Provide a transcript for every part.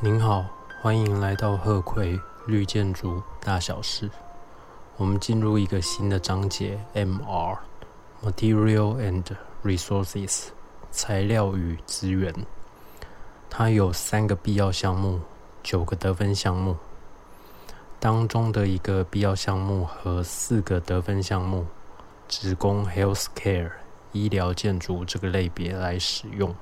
您好，欢迎来到鹤葵绿建筑大小事。我们进入一个新的章节，MR（Material and Resources，材料与资源）。它有三个必要项目，九个得分项目。当中的一个必要项目和四个得分项目，只供 Healthcare（ 医疗建筑）这个类别来使用。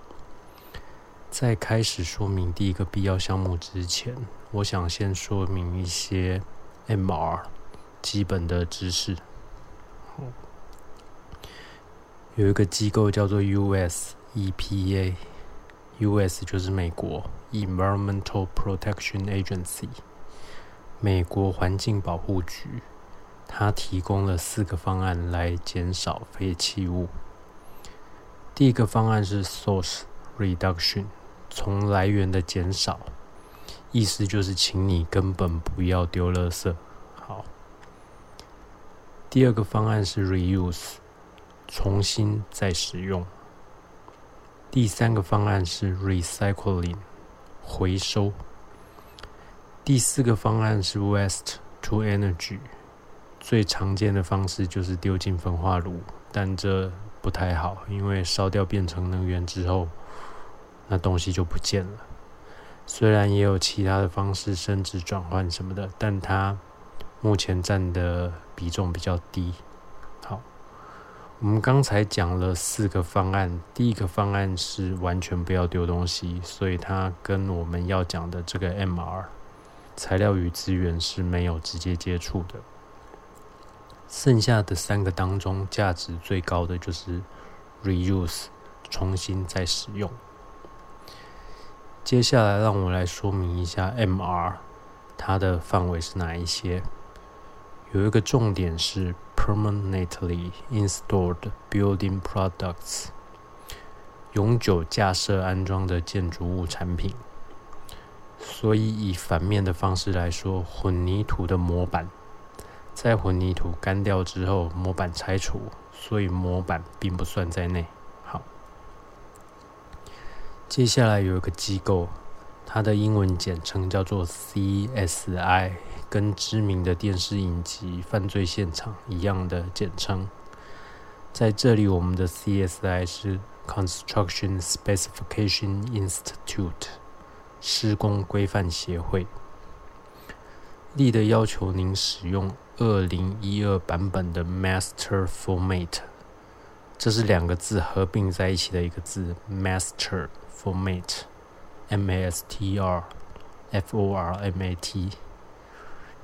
在开始说明第一个必要项目之前，我想先说明一些 MR 基本的知识。有一个机构叫做 US EPA，US 就是美国 Environmental Protection Agency，美国环境保护局，它提供了四个方案来减少废弃物。第一个方案是 Source Reduction。从来源的减少，意思就是请你根本不要丢垃圾。好，第二个方案是 reuse，重新再使用。第三个方案是 recycling，回收。第四个方案是 waste to energy，最常见的方式就是丢进焚化炉，但这不太好，因为烧掉变成能源之后。那东西就不见了。虽然也有其他的方式，升值转换什么的，但它目前占的比重比较低。好，我们刚才讲了四个方案，第一个方案是完全不要丢东西，所以它跟我们要讲的这个 MR 材料与资源是没有直接接触的。剩下的三个当中，价值最高的就是 reuse，重新再使用。接下来，让我来说明一下 MR，它的范围是哪一些？有一个重点是 permanently installed building products，永久架设安装的建筑物产品。所以，以反面的方式来说，混凝土的模板，在混凝土干掉之后，模板拆除，所以模板并不算在内。好接下来有一个机构，它的英文简称叫做 CSI，跟知名的电视影集《犯罪现场》一样的简称。在这里，我们的 CSI 是 Construction Specification Institute，施工规范协会。力的要求您使用二零一二版本的 Master Format，这是两个字合并在一起的一个字，Master。Format，M A S T R，F O R M A T，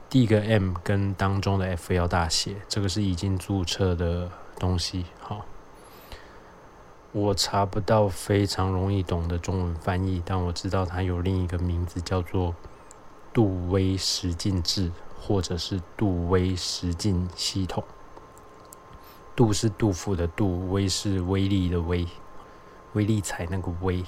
第一个 M 跟当中的 F 要大写，这个是已经注册的东西。好，我查不到非常容易懂的中文翻译，但我知道它有另一个名字，叫做杜威十进制，或者是杜威实境系统。杜是杜甫的杜，威是威力的威，威力才那个威。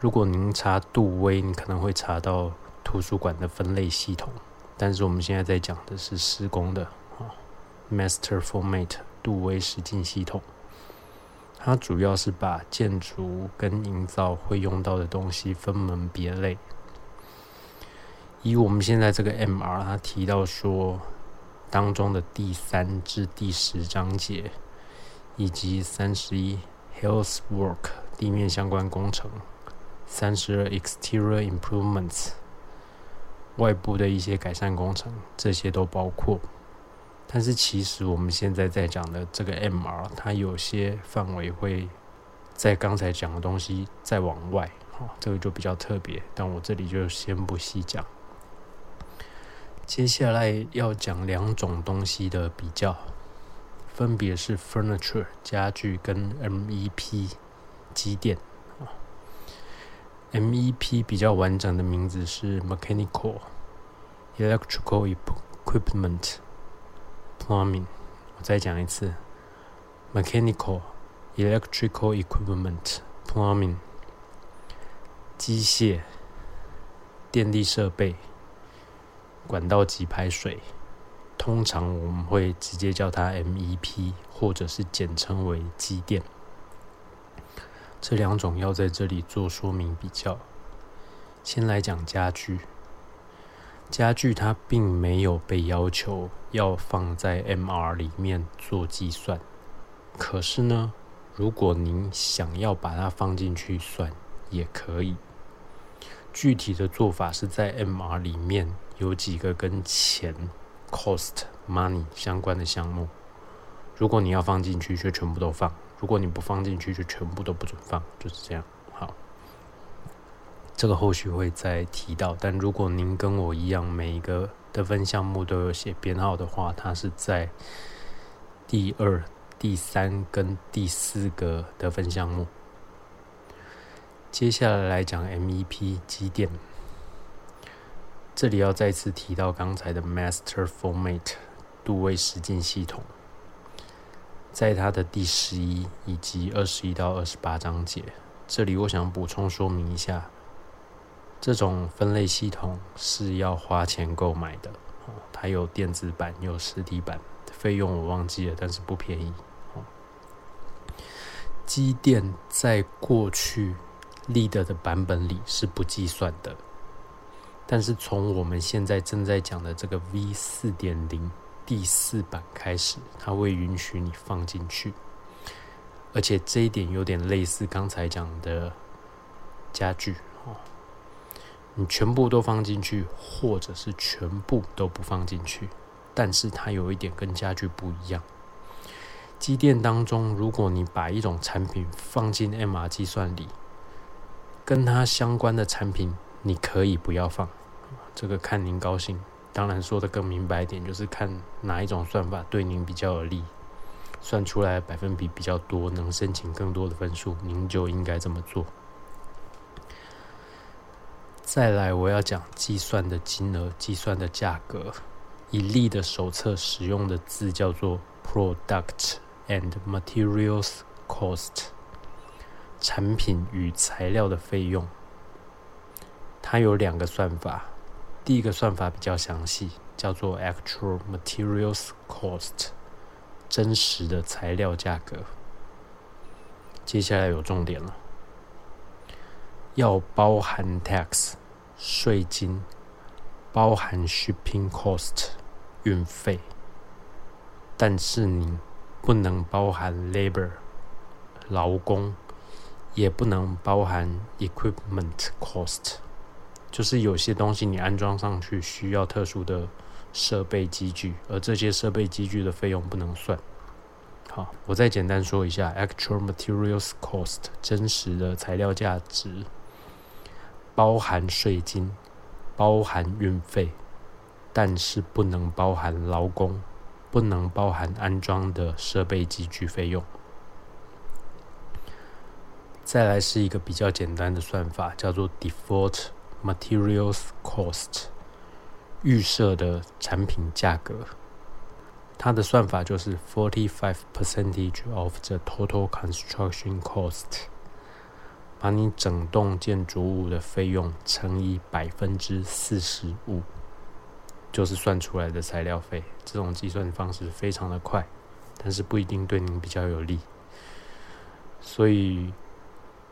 如果您查杜威，你可能会查到图书馆的分类系统，但是我们现在在讲的是施工的啊，Master Format 杜威实境系统，它主要是把建筑跟营造会用到的东西分门别类。以我们现在这个 MR，它提到说当中的第三至第十章节，以及三十一 Health Work 地面相关工程。三十二 exterior improvements，外部的一些改善工程，这些都包括。但是其实我们现在在讲的这个 MR，它有些范围会在刚才讲的东西再往外，好，这个就比较特别。但我这里就先不细讲。接下来要讲两种东西的比较，分别是 furniture 家具跟 MEP 机电。MEP 比较完整的名字是 Mechanical Electrical Equipment Plumbing。我再讲一次，Mechanical Electrical Equipment Plumbing。机械、电力设备、管道及排水，通常我们会直接叫它 MEP，或者是简称为机电。这两种要在这里做说明比较。先来讲家具，家具它并没有被要求要放在 MR 里面做计算，可是呢，如果您想要把它放进去算，也可以。具体的做法是在 MR 里面有几个跟钱 （cost money） 相关的项目，如果你要放进去，就全部都放；如果你不放进去，就全部都不准放，就是这样。好，这个后续会再提到。但如果您跟我一样，每一个得分项目都有写编号的话，它是在第二、第三跟第四个得分项目。接下来来讲 MEP 机电，这里要再次提到刚才的 Master Format 度位实境系统，在它的第十一以及二十一到二十八章节，这里我想补充说明一下，这种分类系统是要花钱购买的，它有电子版有实体版，费用我忘记了，但是不便宜。机电在过去。Leader 的版本里是不计算的，但是从我们现在正在讲的这个 V 四点零第四版开始，它会允许你放进去，而且这一点有点类似刚才讲的家具哦，你全部都放进去，或者是全部都不放进去，但是它有一点跟家具不一样，机电当中，如果你把一种产品放进 MR 计算里。跟它相关的产品，你可以不要放，这个看您高兴。当然说的更明白一点，就是看哪一种算法对您比较有利，算出来百分比比较多，能申请更多的分数，您就应该这么做。再来，我要讲计算的金额、计算的价格。以例的手册使用的字叫做 “product and materials cost”。产品与材料的费用，它有两个算法。第一个算法比较详细，叫做 Actual Materials Cost，真实的材料价格。接下来有重点了，要包含 tax 税金，包含 shipping cost 运费，但是你不能包含 labor 劳工。也不能包含 equipment cost，就是有些东西你安装上去需要特殊的设备机具，而这些设备机具的费用不能算。好，我再简单说一下，actual materials cost 真实的材料价值，包含税金，包含运费，但是不能包含劳工，不能包含安装的设备机具费用。再来是一个比较简单的算法，叫做 Default Materials Cost，预设的产品价格。它的算法就是 Forty Five Percentage of the Total Construction Cost，把你整栋建筑物的费用乘以百分之四十五，就是算出来的材料费。这种计算方式非常的快，但是不一定对您比较有利，所以。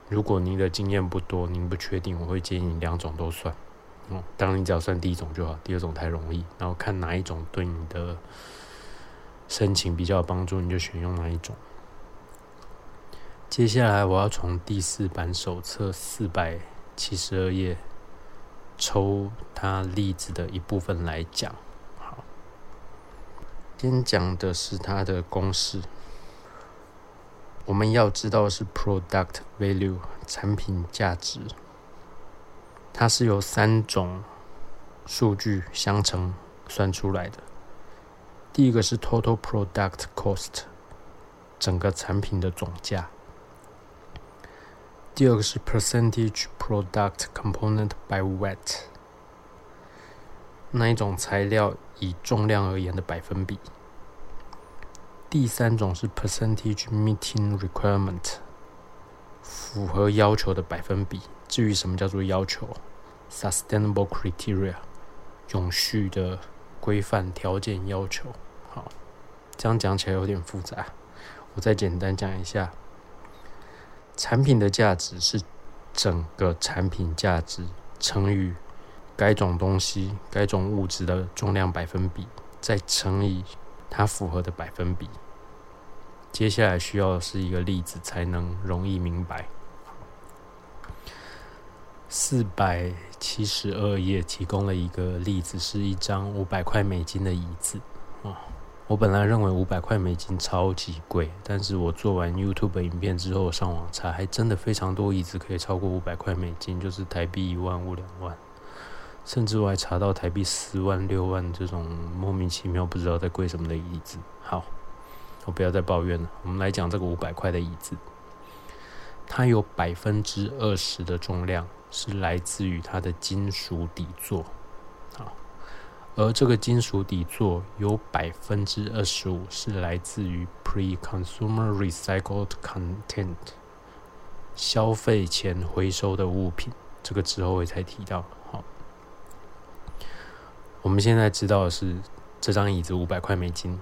如果您的经验不多，您不确定，我会建议你两种都算。哦，当然你只要算第一种就好，第二种太容易。然后看哪一种对你的申请比较有帮助，你就选用哪一种。接下来我要从第四版手册四百七十二页抽它例子的一部分来讲。好，先讲的是它的公式。我们要知道的是 product value 产品价值，它是由三种数据相乘算出来的。第一个是 total product cost 整个产品的总价，第二个是 percentage product component by weight 那一种材料以重量而言的百分比。第三种是 percentage meeting requirement，符合要求的百分比。至于什么叫做要求，sustainable criteria，永续的规范条件要求。好，这样讲起来有点复杂，我再简单讲一下。产品的价值是整个产品价值乘以该种东西、该种物质的重量百分比，再乘以它符合的百分比。接下来需要的是一个例子，才能容易明白。四百七十二页提供了一个例子，是一张五百块美金的椅子。哦，我本来认为五百块美金超级贵，但是我做完 YouTube 影片之后上网查，还真的非常多椅子可以超过五百块美金，就是台币一万五两万，甚至我还查到台币四万六万这种莫名其妙不知道在贵什么的椅子。好，我不要再抱怨了，我们来讲这个五百块的椅子，它有百分之二十的重量。是来自于它的金属底座，好，而这个金属底座有百分之二十五是来自于 pre-consumer recycled content，消费前回收的物品，这个之后会才提到。好，我们现在知道的是，这张椅子五百块美金，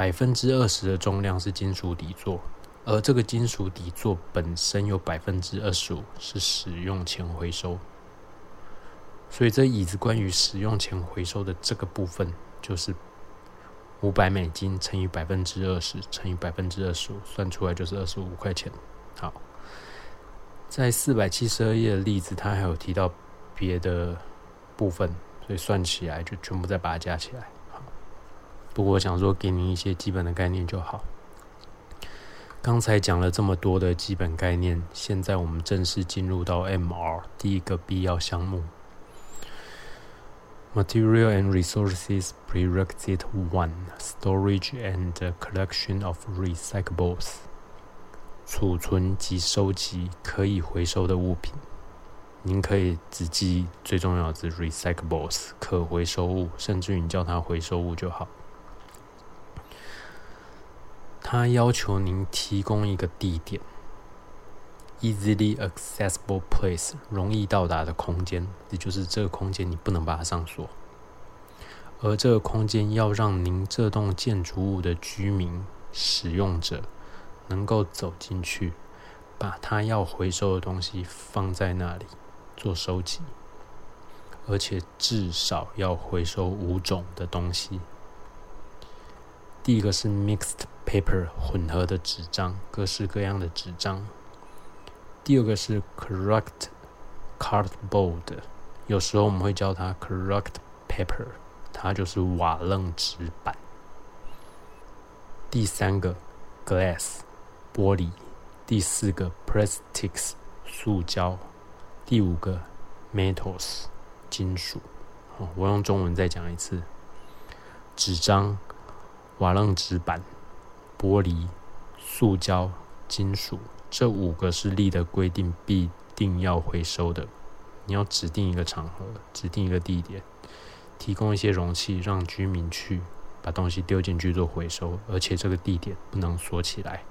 百分之二十的重量是金属底座。而这个金属底座本身有百分之二十五是使用前回收，所以这椅子关于使用前回收的这个部分，就是五百美金乘以百分之二十乘以百分之二十五，算出来就是二十五块钱。好，在四百七十二页的例子，它还有提到别的部分，所以算起来就全部再把它加起来。不过我想说给您一些基本的概念就好。刚才讲了这么多的基本概念，现在我们正式进入到 MR 第一个必要项目：Material and Resources Prerequisite One Storage and Collection of Recyclables。储存及收集可以回收的物品。您可以只记最重要的是 Recyclables 可回收物，甚至于你叫它回收物就好。他要求您提供一个地点，easily accessible place，容易到达的空间，也就是这个空间你不能把它上锁，而这个空间要让您这栋建筑物的居民、使用者能够走进去，把他要回收的东西放在那里做收集，而且至少要回收五种的东西。第一个是 mixed paper 混合的纸张，各式各样的纸张。第二个是 correct cardboard，有时候我们会叫它 correct paper，它就是瓦楞纸板。第三个 glass 玻璃，第四个 plastics 塑胶，第五个 metals 金属。我用中文再讲一次，纸张。瓦楞纸板、玻璃、塑胶、金属，这五个是立的规定，必定要回收的。你要指定一个场合，指定一个地点，提供一些容器，让居民去把东西丢进去做回收，而且这个地点不能锁起来。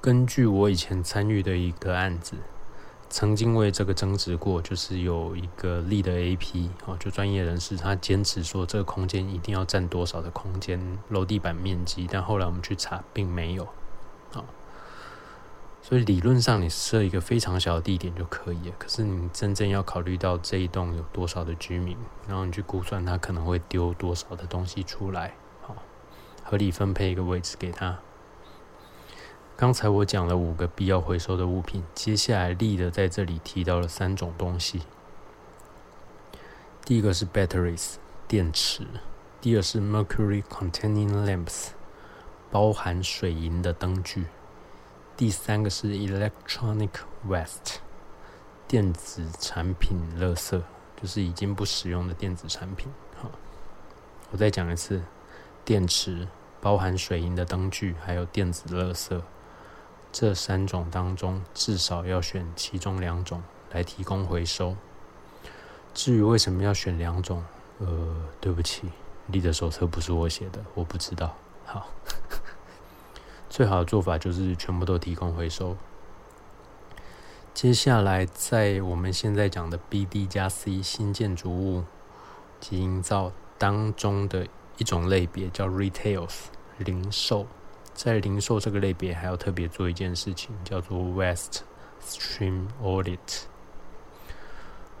根据我以前参与的一个案子。曾经为这个争执过，就是有一个立的 AP 哦，就专业人士他坚持说这个空间一定要占多少的空间楼地板面积，但后来我们去查并没有，啊，所以理论上你设一个非常小的地点就可以了。可是你真正要考虑到这一栋有多少的居民，然后你去估算他可能会丢多少的东西出来，好，合理分配一个位置给他。刚才我讲了五个必要回收的物品，接下来立的在这里提到了三种东西。第一个是 batteries 电池，第二是 mercury containing lamps 包含水银的灯具，第三个是 electronic waste 电子产品垃圾，就是已经不使用的电子产品。好，我再讲一次，电池包含水银的灯具，还有电子垃圾。这三种当中，至少要选其中两种来提供回收。至于为什么要选两种，呃，对不起，你的手册不是我写的，我不知道。好，最好的做法就是全部都提供回收。接下来，在我们现在讲的 BD 加 C 新建筑物及营造当中的一种类别，叫 Retails 零售。在零售这个类别，还要特别做一件事情，叫做 West Stream Audit。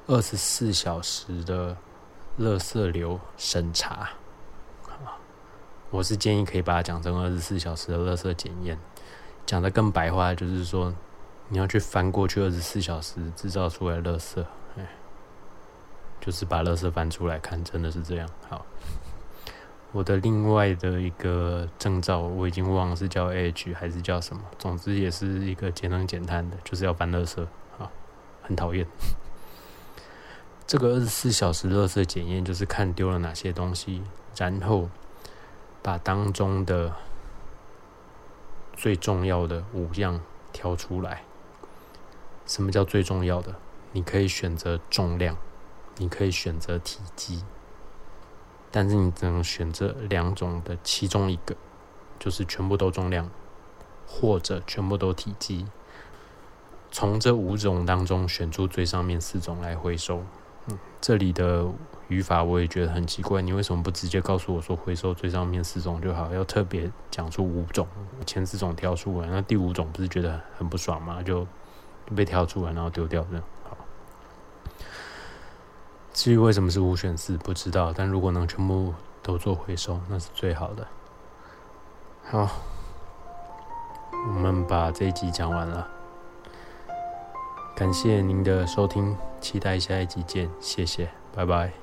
二十四小时的垃圾流审查。我是建议可以把它讲成二十四小时的垃圾检验。讲的更白话，就是说你要去翻过去二十四小时制造出来垃圾，哎，就是把垃圾翻出来看，真的是这样。好，我的另外的一个证照我已经忘了是叫 H 还是叫什么，总之也是一个节能减碳的，就是要翻垃圾。啊，很讨厌。这个二十四小时垃圾检验，就是看丢了哪些东西，然后把当中的。最重要的五样挑出来。什么叫最重要的？你可以选择重量，你可以选择体积，但是你只能选这两种的其中一个，就是全部都重量，或者全部都体积。从这五种当中选出最上面四种来回收。嗯，这里的。语法我也觉得很奇怪，你为什么不直接告诉我说回收最上面四种就好？要特别讲出五种，前四种挑出来，那第五种不是觉得很不爽吗？就被挑出来然后丢掉这样。至于为什么是五选四，不知道。但如果能全部都做回收，那是最好的。好，我们把这一集讲完了，感谢您的收听，期待下一集见，谢谢，拜拜。